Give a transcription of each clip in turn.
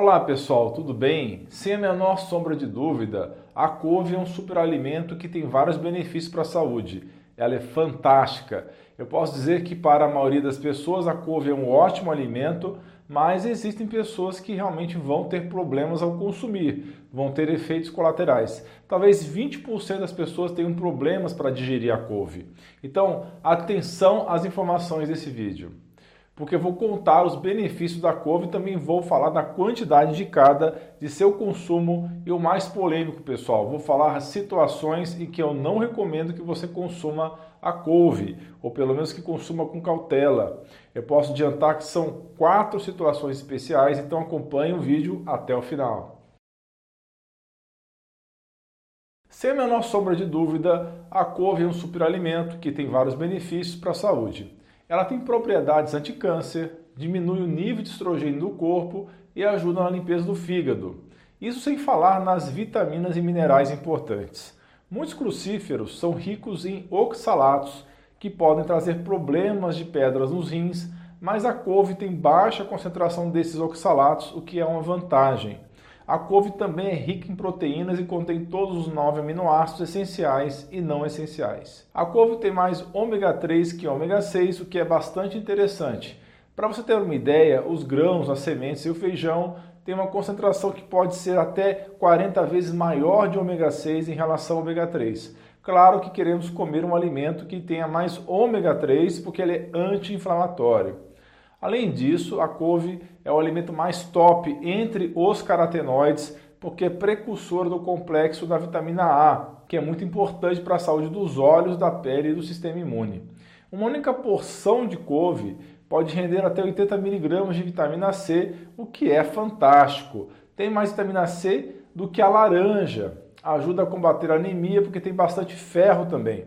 Olá pessoal, tudo bem? Sem a menor sombra de dúvida, a couve é um superalimento que tem vários benefícios para a saúde. Ela é fantástica. Eu posso dizer que para a maioria das pessoas a couve é um ótimo alimento, mas existem pessoas que realmente vão ter problemas ao consumir, vão ter efeitos colaterais. Talvez 20% das pessoas tenham problemas para digerir a couve. Então, atenção às informações desse vídeo porque eu vou contar os benefícios da couve e também vou falar da quantidade indicada de seu consumo e o mais polêmico, pessoal, vou falar situações em que eu não recomendo que você consuma a couve, ou pelo menos que consuma com cautela. Eu posso adiantar que são quatro situações especiais, então acompanhe o vídeo até o final. Sem a menor sombra de dúvida, a couve é um superalimento que tem vários benefícios para a saúde. Ela tem propriedades anticâncer, diminui o nível de estrogênio do corpo e ajuda na limpeza do fígado. Isso sem falar nas vitaminas e minerais importantes. Muitos crucíferos são ricos em oxalatos, que podem trazer problemas de pedras nos rins, mas a couve tem baixa concentração desses oxalatos, o que é uma vantagem. A couve também é rica em proteínas e contém todos os nove aminoácidos essenciais e não essenciais. A couve tem mais ômega 3 que ômega 6, o que é bastante interessante. Para você ter uma ideia, os grãos, as sementes e o feijão têm uma concentração que pode ser até 40 vezes maior de ômega 6 em relação ao ômega 3. Claro que queremos comer um alimento que tenha mais ômega 3 porque ele é anti-inflamatório. Além disso, a couve é o alimento mais top entre os carotenoides, porque é precursor do complexo da vitamina A, que é muito importante para a saúde dos olhos, da pele e do sistema imune. Uma única porção de couve pode render até 80 mg de vitamina C, o que é fantástico. Tem mais vitamina C do que a laranja. Ajuda a combater a anemia porque tem bastante ferro também.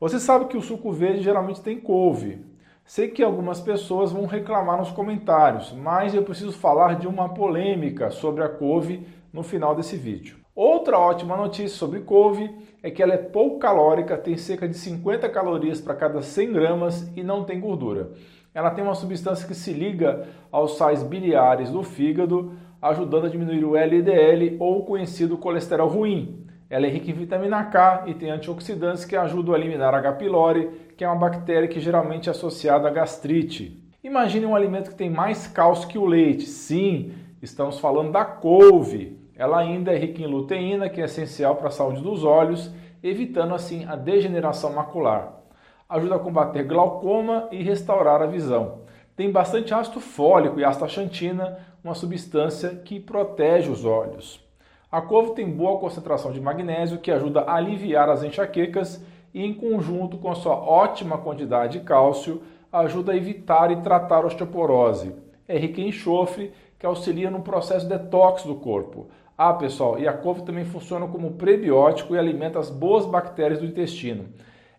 Você sabe que o suco verde geralmente tem couve. Sei que algumas pessoas vão reclamar nos comentários, mas eu preciso falar de uma polêmica sobre a couve no final desse vídeo. Outra ótima notícia sobre couve é que ela é pouco calórica, tem cerca de 50 calorias para cada 100 gramas e não tem gordura. Ela tem uma substância que se liga aos sais biliares do fígado, ajudando a diminuir o LDL ou o conhecido colesterol ruim. Ela é rica em vitamina K e tem antioxidantes que ajudam a eliminar a H. pylori, que é uma bactéria que geralmente é associada à gastrite. Imagine um alimento que tem mais cálcio que o leite. Sim, estamos falando da couve. Ela ainda é rica em luteína, que é essencial para a saúde dos olhos, evitando assim a degeneração macular. Ajuda a combater glaucoma e restaurar a visão. Tem bastante ácido fólico e astaxantina, uma substância que protege os olhos. A couve tem boa concentração de magnésio que ajuda a aliviar as enxaquecas e, em conjunto com a sua ótima quantidade de cálcio, ajuda a evitar e tratar a osteoporose. É rica em enxofre que auxilia no processo detox do corpo. Ah, pessoal, e a couve também funciona como prebiótico e alimenta as boas bactérias do intestino.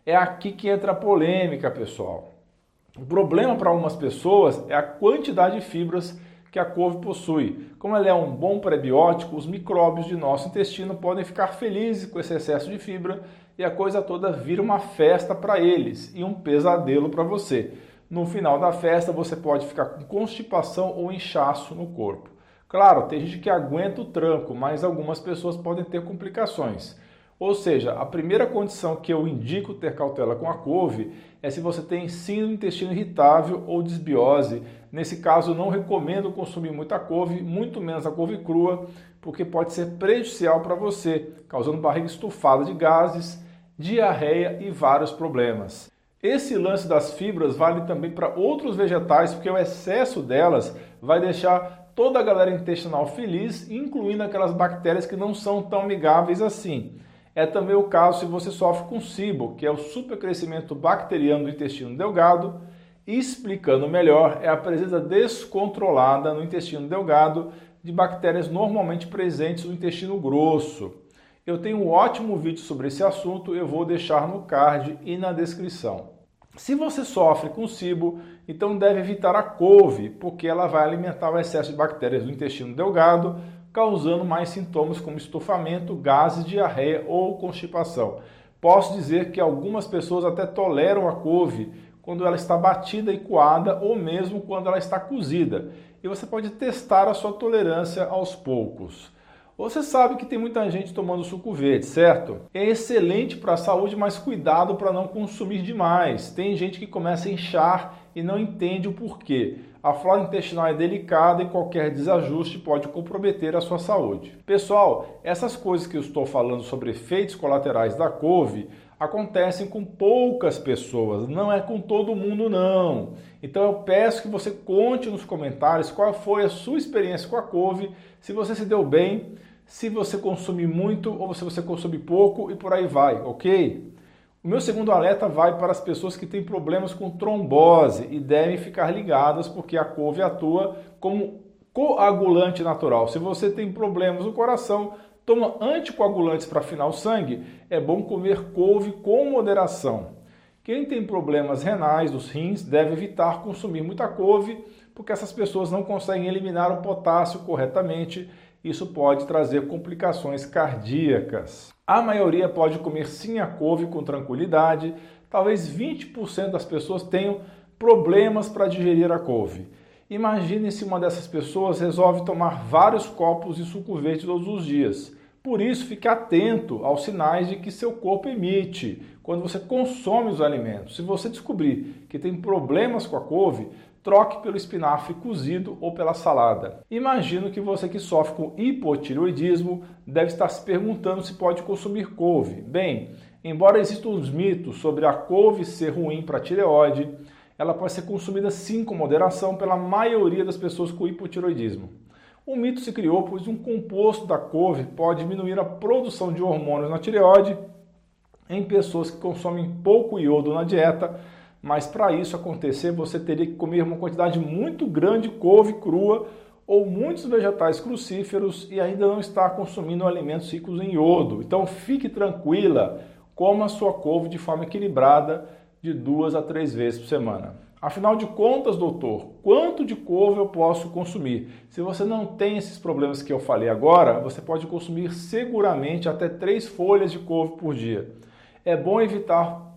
É aqui que entra a polêmica, pessoal. O problema para algumas pessoas é a quantidade de fibras que a couve possui. Como ela é um bom prebiótico, os micróbios de nosso intestino podem ficar felizes com esse excesso de fibra e a coisa toda vira uma festa para eles e um pesadelo para você. No final da festa, você pode ficar com constipação ou inchaço no corpo. Claro, tem gente que aguenta o tranco, mas algumas pessoas podem ter complicações. Ou seja, a primeira condição que eu indico ter cautela com a couve é se você tem síndrome do intestino irritável ou desbiose. Nesse caso, não recomendo consumir muita couve, muito menos a couve crua, porque pode ser prejudicial para você, causando barriga estufada de gases, diarreia e vários problemas. Esse lance das fibras vale também para outros vegetais, porque o excesso delas vai deixar toda a galera intestinal feliz, incluindo aquelas bactérias que não são tão amigáveis assim. É também o caso se você sofre com SIBO, que é o supercrescimento bacteriano do intestino delgado. Explicando melhor, é a presença descontrolada no intestino delgado de bactérias normalmente presentes no intestino grosso. Eu tenho um ótimo vídeo sobre esse assunto, eu vou deixar no card e na descrição. Se você sofre com SIBO, então deve evitar a couve, porque ela vai alimentar o excesso de bactérias do intestino delgado, causando mais sintomas como estufamento, gases, diarreia ou constipação. Posso dizer que algumas pessoas até toleram a couve quando ela está batida e coada ou mesmo quando ela está cozida. e você pode testar a sua tolerância aos poucos. Você sabe que tem muita gente tomando suco verde, certo? É excelente para a saúde, mas cuidado para não consumir demais. Tem gente que começa a inchar e não entende o porquê. A flora intestinal é delicada e qualquer desajuste pode comprometer a sua saúde. Pessoal, essas coisas que eu estou falando sobre efeitos colaterais da couve acontecem com poucas pessoas, não é com todo mundo não. Então eu peço que você conte nos comentários qual foi a sua experiência com a couve, se você se deu bem, se você consumir muito ou se você consumir pouco e por aí vai, ok? O meu segundo alerta vai para as pessoas que têm problemas com trombose e devem ficar ligadas porque a couve atua como coagulante natural. Se você tem problemas no coração, toma anticoagulantes para afinar o sangue, é bom comer couve com moderação. Quem tem problemas renais dos rins deve evitar consumir muita couve, porque essas pessoas não conseguem eliminar o potássio corretamente. Isso pode trazer complicações cardíacas. A maioria pode comer sim a couve com tranquilidade. Talvez 20% das pessoas tenham problemas para digerir a couve. Imagine se uma dessas pessoas resolve tomar vários copos de suco verde todos os dias. Por isso, fique atento aos sinais de que seu corpo emite quando você consome os alimentos. Se você descobrir que tem problemas com a couve, troque pelo espinafre cozido ou pela salada. Imagino que você que sofre com hipotireoidismo deve estar se perguntando se pode consumir couve. Bem, embora existam os mitos sobre a couve ser ruim para a tireoide, ela pode ser consumida sim com moderação pela maioria das pessoas com hipotireoidismo. O mito se criou pois um composto da couve pode diminuir a produção de hormônios na tireoide em pessoas que consomem pouco iodo na dieta, mas para isso acontecer você teria que comer uma quantidade muito grande de couve crua ou muitos vegetais crucíferos e ainda não estar consumindo alimentos ricos em iodo. Então fique tranquila, coma sua couve de forma equilibrada de duas a três vezes por semana. Afinal de contas, doutor, quanto de couve eu posso consumir? Se você não tem esses problemas que eu falei agora, você pode consumir seguramente até três folhas de couve por dia. É bom evitar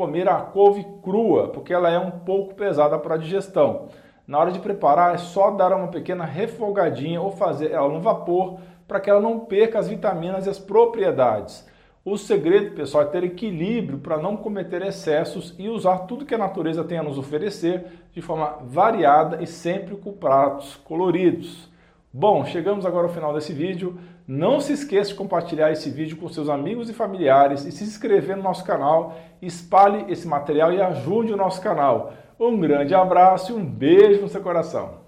comer a couve crua, porque ela é um pouco pesada para a digestão. Na hora de preparar, é só dar uma pequena refogadinha ou fazer ela no vapor para que ela não perca as vitaminas e as propriedades. O segredo, pessoal, é ter equilíbrio para não cometer excessos e usar tudo que a natureza tem a nos oferecer de forma variada e sempre com pratos coloridos. Bom, chegamos agora ao final desse vídeo. Não se esqueça de compartilhar esse vídeo com seus amigos e familiares e se inscrever no nosso canal. Espalhe esse material e ajude o nosso canal. Um grande abraço e um beijo no seu coração.